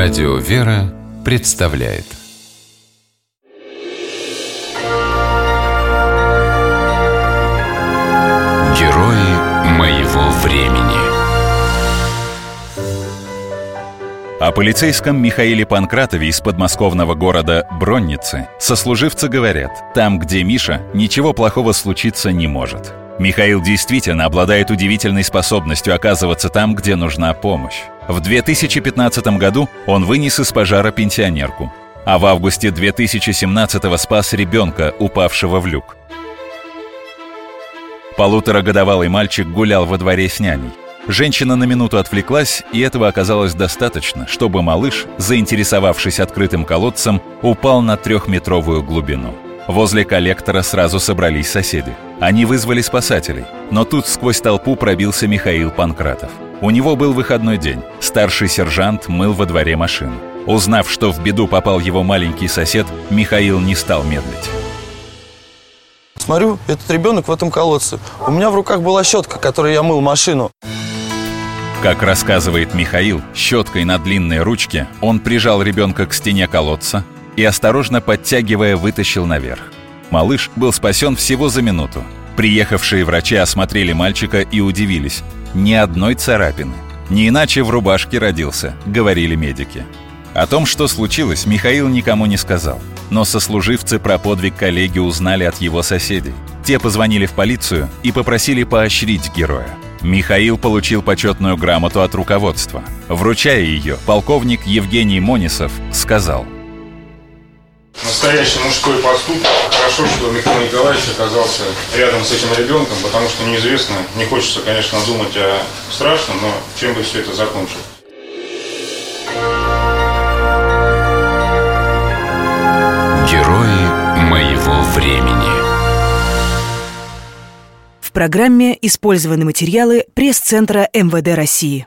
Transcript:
Радио «Вера» представляет Герои моего времени О полицейском Михаиле Панкратове из подмосковного города Бронницы сослуживцы говорят, там, где Миша, ничего плохого случиться не может. Михаил действительно обладает удивительной способностью оказываться там, где нужна помощь. В 2015 году он вынес из пожара пенсионерку, а в августе 2017 спас ребенка, упавшего в люк. Полуторагодовалый мальчик гулял во дворе с няней. Женщина на минуту отвлеклась, и этого оказалось достаточно, чтобы малыш, заинтересовавшись открытым колодцем, упал на трехметровую глубину. Возле коллектора сразу собрались соседи. Они вызвали спасателей, но тут сквозь толпу пробился Михаил Панкратов. У него был выходной день. Старший сержант мыл во дворе машину. Узнав, что в беду попал его маленький сосед, Михаил не стал медлить. Смотрю, этот ребенок в этом колодце. У меня в руках была щетка, которой я мыл машину. Как рассказывает Михаил, щеткой на длинной ручке он прижал ребенка к стене колодца, и, осторожно подтягивая, вытащил наверх. Малыш был спасен всего за минуту. Приехавшие врачи осмотрели мальчика и удивились. Ни одной царапины. Не иначе в рубашке родился, говорили медики. О том, что случилось, Михаил никому не сказал. Но сослуживцы про подвиг коллеги узнали от его соседей. Те позвонили в полицию и попросили поощрить героя. Михаил получил почетную грамоту от руководства. Вручая ее, полковник Евгений Монисов сказал – настоящий мужской поступок. Хорошо, что Михаил Николаевич оказался рядом с этим ребенком, потому что неизвестно, не хочется, конечно, думать о страшном, но чем бы все это закончилось. Герои моего времени В программе использованы материалы пресс-центра МВД России.